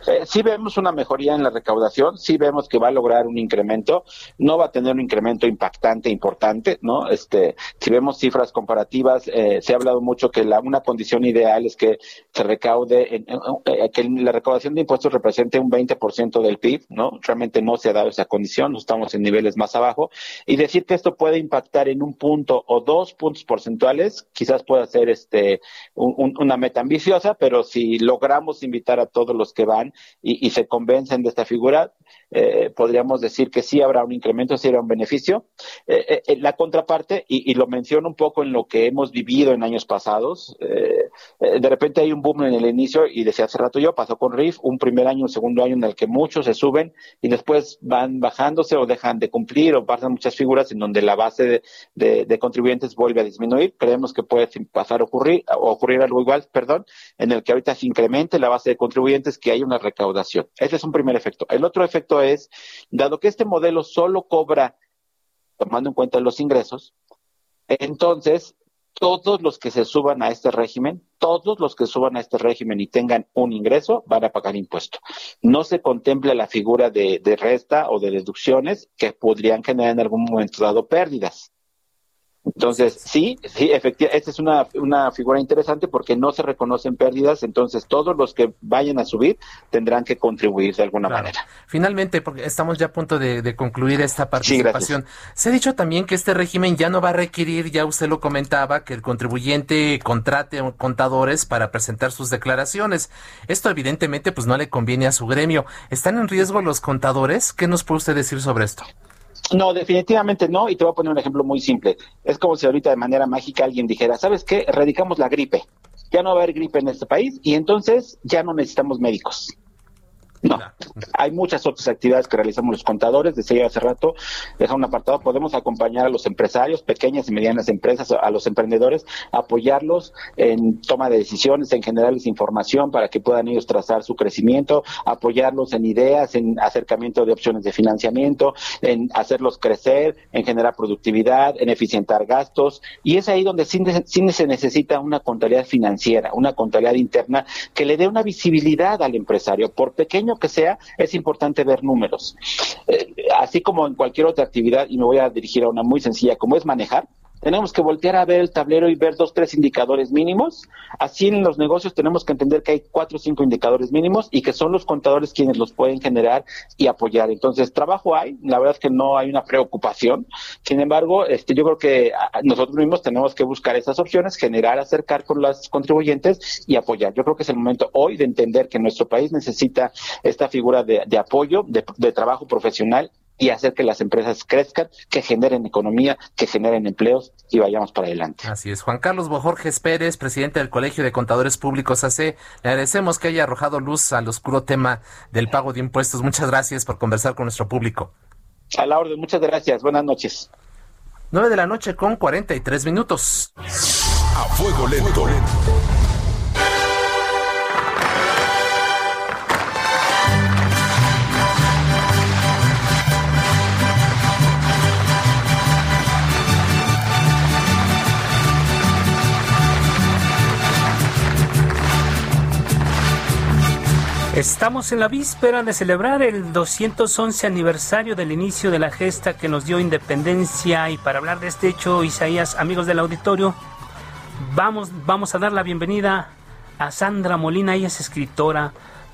Eh, sí vemos una mejoría en la recaudación, sí vemos que va a lograr un incremento, no va a tener un incremento impactante, importante, ¿no? Este, si vemos cifras comparativas, eh, se ha hablado mucho que la, una condición ideal es que se recaude, eh, que la recaudación de impuestos represente un 20% del PIB, ¿no? Realmente no se ha dado esa condición, estamos en niveles más abajo, y decir que esto puede impactar en un punto o dos puntos porcentuales, quizás pueda ser este, una meta ambiciosa, pero si logramos invitar a todos los que van y, se convencen de esta figura, eh, podríamos decir que sí habrá un incremento, sí habrá un beneficio. Eh, eh, la contraparte, y, lo menciono un poco en lo que hemos vivido en años pasados, de repente hay un boom en el inicio, y decía hace rato yo, pasó con RIF, un primer año, un segundo año en el que muchos se suben y después van bajándose o dejan de cumplir o pasan muchas figuras en donde la base de, contribuyentes vuelve a disminuir. Creemos que puede pasar a ocurrir, ocurrir algo igual, perdón, en el que ahorita se incremente la base de contribuyentes, que hay una recaudación. Ese es un primer efecto. El otro efecto es, dado que este modelo solo cobra tomando en cuenta los ingresos, entonces todos los que se suban a este régimen, todos los que suban a este régimen y tengan un ingreso van a pagar impuesto. No se contempla la figura de, de resta o de deducciones que podrían generar en algún momento dado pérdidas. Entonces, sí, sí, efectivamente, esta es una, una figura interesante porque no se reconocen pérdidas, entonces todos los que vayan a subir tendrán que contribuir de alguna manera. Finalmente, porque estamos ya a punto de, concluir esta participación, se ha dicho también que este régimen ya no va a requerir, ya usted lo comentaba, que el contribuyente contrate contadores para presentar sus declaraciones. Esto evidentemente pues no le conviene a su gremio. ¿Están en riesgo los contadores? ¿Qué nos puede usted decir sobre esto? No, definitivamente no, y te voy a poner un ejemplo muy simple. Es como si ahorita de manera mágica alguien dijera, ¿sabes qué? Erradicamos la gripe. Ya no va a haber gripe en este país y entonces ya no necesitamos médicos. No, hay muchas otras actividades que realizamos los contadores. Decía hace rato, deja un apartado, podemos acompañar a los empresarios, pequeñas y medianas empresas, a los emprendedores, apoyarlos en toma de decisiones, en generarles información para que puedan ellos trazar su crecimiento, apoyarlos en ideas, en acercamiento de opciones de financiamiento, en hacerlos crecer, en generar productividad, en eficientar gastos. Y es ahí donde sí, se necesita una contabilidad financiera, una contabilidad interna que le dé una visibilidad al empresario, por pequeño que sea, es importante ver números. Eh, así como en cualquier otra actividad, y me voy a dirigir a una muy sencilla, como es manejar, tenemos que voltear a ver el tablero y ver dos, tres indicadores mínimos. Así en los negocios tenemos que entender que hay cuatro o cinco indicadores mínimos y que son los contadores quienes los pueden generar y apoyar. Entonces, trabajo hay, la verdad es que no hay una preocupación. Sin embargo, este, yo creo que nosotros mismos tenemos que buscar esas opciones, generar, acercar con los contribuyentes y apoyar. Yo creo que es el momento hoy de entender que nuestro país necesita esta figura de, apoyo, de trabajo profesional y hacer que las empresas crezcan, que generen economía, que generen empleos y vayamos para adelante. Así es. Juan Carlos Bojorges Pérez, presidente del Colegio de Contadores Públicos AC, le agradecemos que haya arrojado luz al oscuro tema del pago de impuestos. Muchas gracias por conversar con nuestro público. A la orden, muchas gracias. Buenas noches. 9 de la noche con 43 minutos. A fuego lento. Estamos en la víspera de celebrar el 211 aniversario del inicio de la gesta que nos dio independencia y para hablar de este hecho, Isaías, amigos del auditorio, vamos, vamos a dar la bienvenida a Sandra Molina, ella es escritora,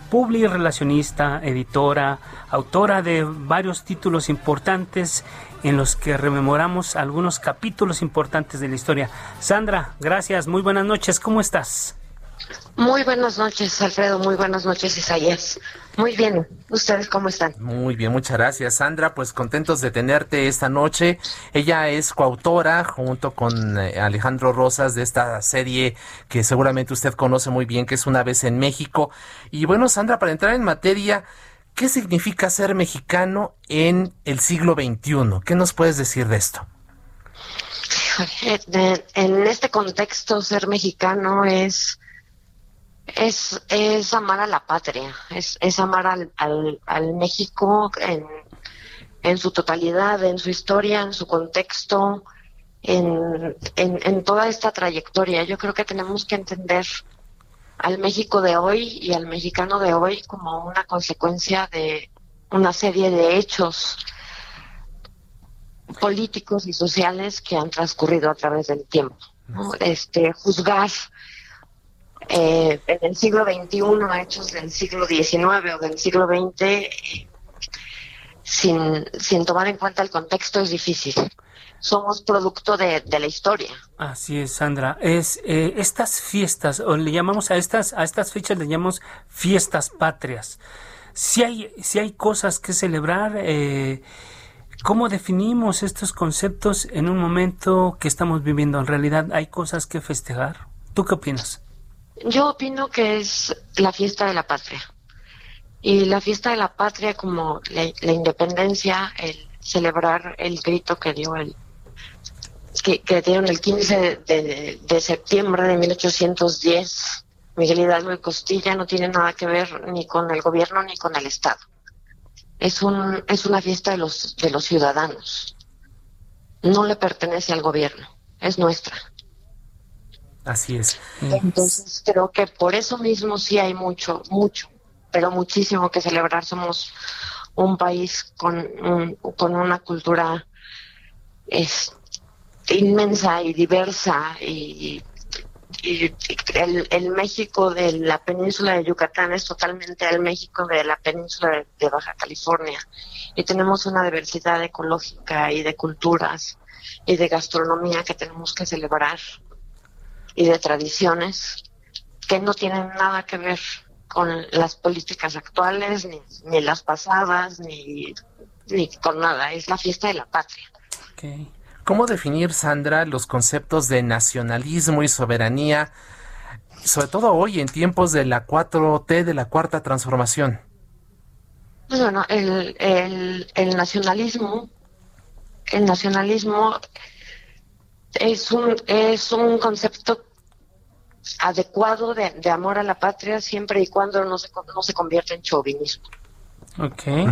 relacionista, editora, autora de varios títulos importantes en los que rememoramos algunos capítulos importantes de la historia. Sandra, gracias, muy buenas noches, ¿cómo estás? Muy buenas noches, Alfredo. Muy buenas noches, Isaías. Muy bien. ¿Ustedes cómo están? Muy bien, muchas gracias, Sandra. Pues contentos de tenerte esta noche. Ella es coautora junto con eh, Alejandro Rosas de esta serie que seguramente usted conoce muy bien, que es Una vez en México. Y bueno, Sandra, para entrar en materia, ¿qué significa ser mexicano en el siglo XXI? ¿Qué nos puedes decir de esto? En este contexto, ser mexicano es es, es amar a la patria, es, es amar al, al, al México en, en, su totalidad, en su historia, en su contexto, en, en, en toda esta trayectoria. Yo creo que tenemos que entender al México de hoy y al mexicano de hoy como una consecuencia de una serie de hechos políticos y sociales que han transcurrido a través del tiempo. Este, juzgar eh, en el siglo XXI hechos del siglo XIX o del siglo XX sin, sin tomar en cuenta el contexto es difícil. Somos producto de, la historia. Así es, Sandra. Es eh, estas fiestas, o le llamamos a estas, a estas fechas le llamamos fiestas patrias. Si hay, si hay cosas que celebrar, eh, ¿cómo definimos estos conceptos en un momento que estamos viviendo? En realidad, ¿hay cosas que festejar? ¿Tú qué opinas? Yo opino que es la fiesta de la patria. Y la fiesta de la patria como la, independencia, el celebrar el grito que dio el que, que dieron el 15 de, de, septiembre de 1810 Miguel Hidalgo y Costilla no tiene nada que ver ni con el gobierno ni con el Estado. Es un es una fiesta de los de los ciudadanos. No le pertenece al gobierno, es nuestra. Así es. Entonces creo que por eso mismo sí hay mucho, mucho, pero muchísimo que celebrar. Somos un país con, con una cultura es, inmensa y diversa y, el, México de la península de Yucatán es totalmente el México de la península de Baja California y tenemos una diversidad ecológica y de culturas y de gastronomía que tenemos que celebrar y de tradiciones que no tienen nada que ver con las políticas actuales, ni, las pasadas, ni, ni, con nada. Es la fiesta de la patria. ¿Cómo definir, Sandra, los conceptos de nacionalismo y soberanía, sobre todo hoy en tiempos de la 4T, de la cuarta transformación? Pues bueno, el, el, el nacionalismo, el nacionalismo es un, es un concepto adecuado de, amor a la patria siempre y cuando no se, no se convierta en chauvinismo. Okay.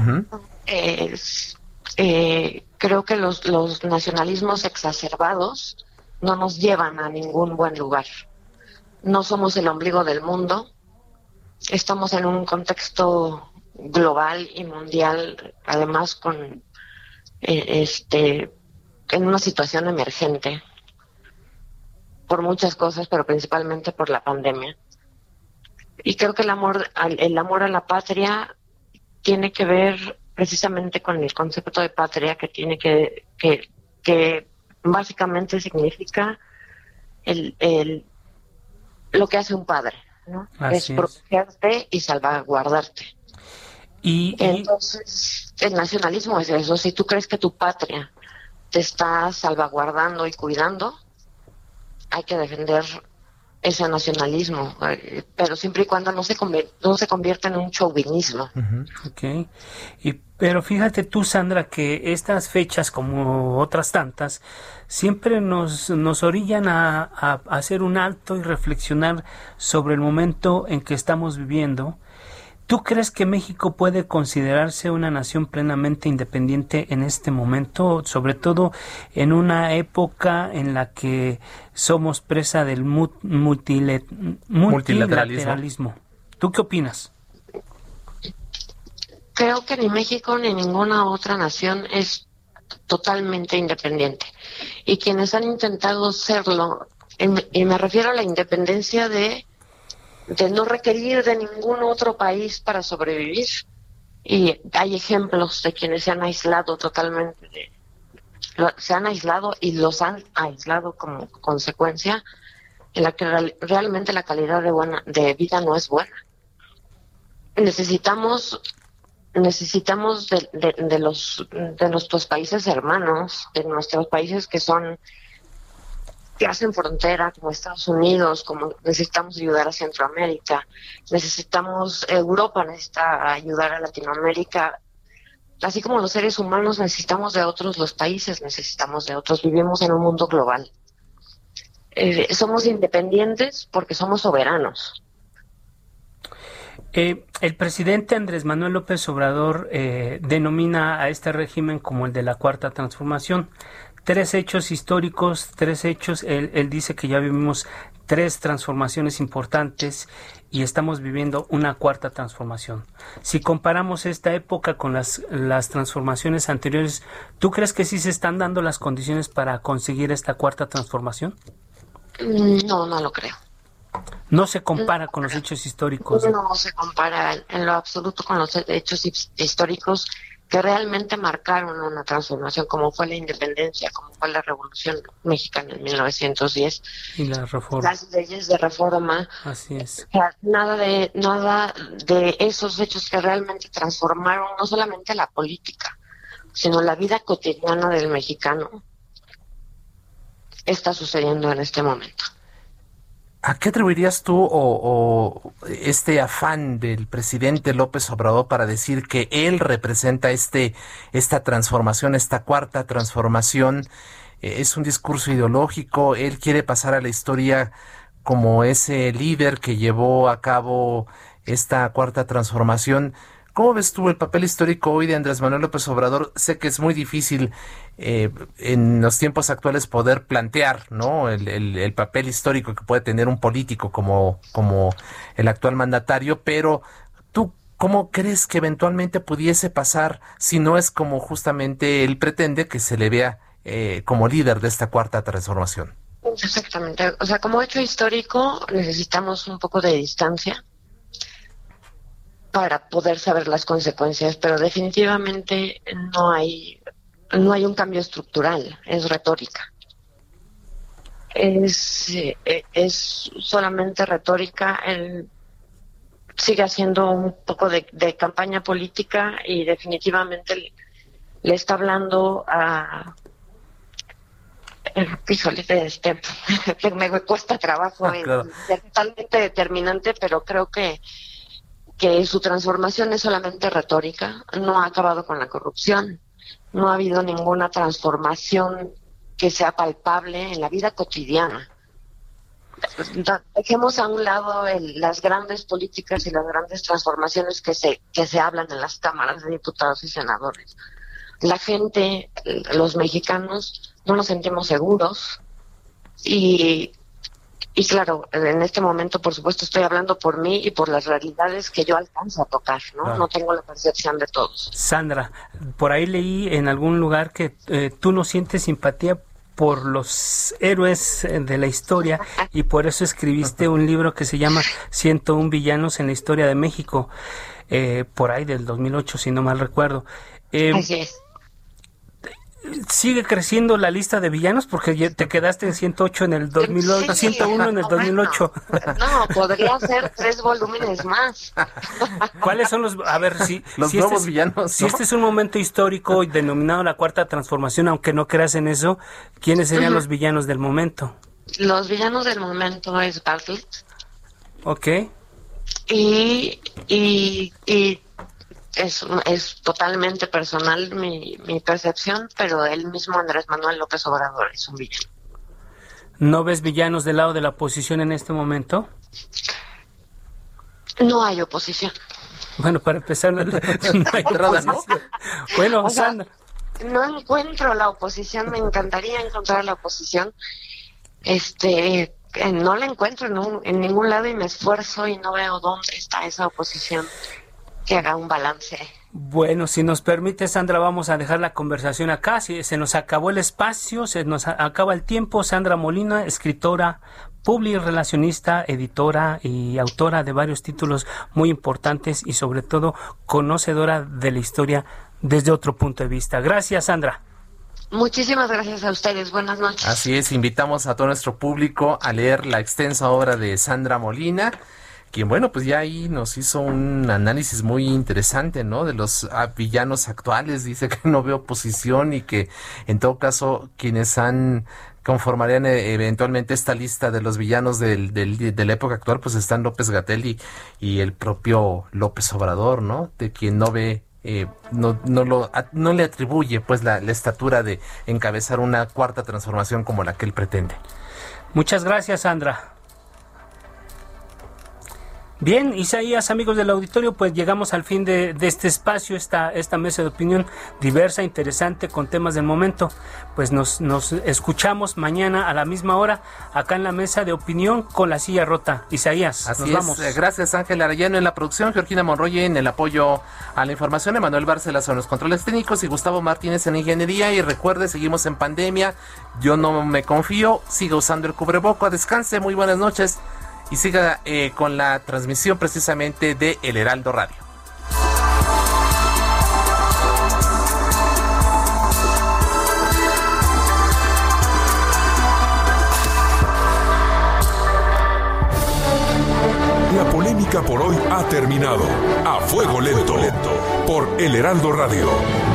Eh, creo que los, los nacionalismos exacerbados no nos llevan a ningún buen lugar. No somos el ombligo del mundo, estamos en un contexto global y mundial, además con eh, este en una situación emergente por muchas cosas, pero principalmente por la pandemia. Y creo que el amor, el amor a la patria tiene que ver precisamente con el concepto de patria que tiene que, que, que básicamente significa el, el, lo que hace un padre, ¿no? es protegerte y salvaguardarte. Y, Entonces, el nacionalismo es eso. Si tú crees que tu patria te está salvaguardando y cuidando, hay que defender ese nacionalismo, eh, pero siempre y cuando no se, no se convierta en un chauvinismo. okay. y, pero fíjate tú, Sandra, que estas fechas, como otras tantas, siempre nos, nos orillan a, a hacer un alto y reflexionar sobre el momento en que estamos viviendo ¿Tú crees que México puede considerarse una nación plenamente independiente en este momento, sobre todo en una época en la que somos presa del multilateralismo? ¿Tú qué opinas? creo que ni México ni ninguna otra nación es totalmente independiente. Y quienes han intentado serlo, y me refiero a la independencia de, de no requerir de ningún otro país para sobrevivir. Y hay ejemplos de quienes se han aislado totalmente, de, se han aislado y los han aislado como consecuencia en la que realmente la calidad de, buena, de vida no es buena. Necesitamos necesitamos de, de, los de nuestros países hermanos, de nuestros países que son que hacen frontera, como Estados Unidos, como necesitamos ayudar a Centroamérica, necesitamos Europa necesita ayudar a Latinoamérica, así como los seres humanos necesitamos de otros, los países necesitamos de otros, vivimos en un mundo global. Eh, somos independientes porque somos soberanos. Eh, el presidente Andrés Manuel López Obrador eh, denomina a este régimen como el de la cuarta transformación. Tres hechos históricos, tres hechos, él, él dice que ya vivimos tres transformaciones importantes y estamos viviendo una cuarta transformación. Si comparamos esta época con las, las transformaciones anteriores, ¿tú crees que sí se están dando las condiciones para conseguir esta cuarta transformación? No, no lo creo. No se compara con los hechos históricos. No se compara en lo absoluto con los hechos históricos que realmente marcaron una transformación, como fue la independencia, como fue la Revolución Mexicana en 1910. Y la reforma. Las leyes de reforma. Así es. Nada de, nada de esos hechos que realmente transformaron no solamente la política, sino la vida cotidiana del mexicano está sucediendo en este momento. ¿A qué atribuirías tú o, este afán del presidente López Obrador para decir que él representa este esta transformación, esta cuarta transformación? Eh, es un discurso ideológico, él quiere pasar a la historia como ese líder que llevó a cabo esta cuarta transformación. ¿Cómo ves tú el papel histórico hoy de Andrés Manuel López Obrador? Sé que es muy difícil eh, en los tiempos actuales poder plantear. El, papel histórico que puede tener un político como, como el actual mandatario, pero tú, ¿cómo crees que eventualmente pudiese pasar si no es como justamente él pretende que se le vea eh, como líder de esta cuarta transformación? Exactamente. O sea, como hecho histórico necesitamos un poco de distancia para poder saber las consecuencias, pero definitivamente no hay no hay un cambio estructural, es retórica. Es, eh, es solamente retórica, él sigue haciendo un poco de, campaña política y definitivamente le, está hablando a híjole, este, me cuesta trabajo, ah, es totalmente determinante, pero creo que que su transformación es solamente retórica, no ha acabado con la corrupción, no ha habido ninguna transformación que sea palpable en la vida cotidiana. Dejemos a un lado las grandes políticas y las grandes transformaciones que se, que se hablan en las cámaras de diputados y senadores. La gente, los mexicanos, no nos sentimos seguros y y claro, en este momento, por supuesto, estoy hablando por mí y por las realidades que yo alcanzo a tocar, ¿no? No tengo la percepción de todos. Sandra, por ahí leí en algún lugar que eh, tú no sientes simpatía por los héroes eh, de la historia y por eso escribiste un libro que se llama 101 villanos en la historia de México, eh, por ahí del 2008, si no mal recuerdo. Así es sigue creciendo la lista de villanos porque te quedaste en 108 en el 2008, 101 en el 2008. no, podría ser tres volúmenes más. ¿Cuáles son los, a ver, si, los si nuevos este, villanos? Si este es un momento histórico denominado la cuarta transformación, aunque no creas en eso, ¿quiénes serían los villanos del momento? Los villanos del momento es Bartlett. Ok. Y, y, y es, es totalmente personal mi, mi percepción, pero el mismo Andrés Manuel López Obrador es un villano. ¿No ves villanos del lado de la oposición en este momento? No hay oposición. Bueno, para empezar, no, hay oposición. Bueno, Sandra. no encuentro la oposición, me encantaría encontrar la oposición. Este, eh, no la encuentro en, en ningún lado y me esfuerzo y no veo dónde está esa oposición que haga un balance Bueno, si nos permite, Sandra, vamos a dejar la conversación acá. Si se nos acabó el espacio, se nos acaba el tiempo. Sandra Molina, escritora, relacionista, editora y autora de varios títulos muy importantes y sobre todo conocedora de la historia desde otro punto de vista. Gracias, Sandra. Muchísimas gracias a ustedes. Buenas noches. Así es, invitamos a todo nuestro público a leer la extensa obra de Sandra Molina quien bueno, pues ya ahí nos hizo un análisis muy interesante, ¿no? De los ah, villanos actuales, dice que no ve oposición y que en todo caso quienes han conformarían eh, eventualmente esta lista de los villanos del, de la época actual, pues están López Gatelli y el propio López Obrador, ¿no? De quien no ve eh, no, no, lo, no le atribuye pues la, la, estatura de encabezar una cuarta transformación como la que él pretende. Muchas gracias, Sandra. Bien, Isaías, amigos del auditorio, pues llegamos al fin de, este espacio, esta, esta mesa de opinión diversa, interesante, con temas del momento. Pues nos, nos escuchamos mañana a la misma hora, acá en la mesa de opinión con la silla rota. Isaías, Así nos es. vamos. Gracias, Ángel Arellano en la producción, Georgina Monroy en el apoyo a la información, Emanuel Barcelas en los controles técnicos y Gustavo Martínez en ingeniería. Y recuerde, seguimos en pandemia. Yo no me confío, siga usando el cubreboco. Descanse, muy buenas noches y siga eh, con la transmisión precisamente de El Heraldo Radio. La polémica por hoy ha terminado. A fuego lento, por El Heraldo Radio.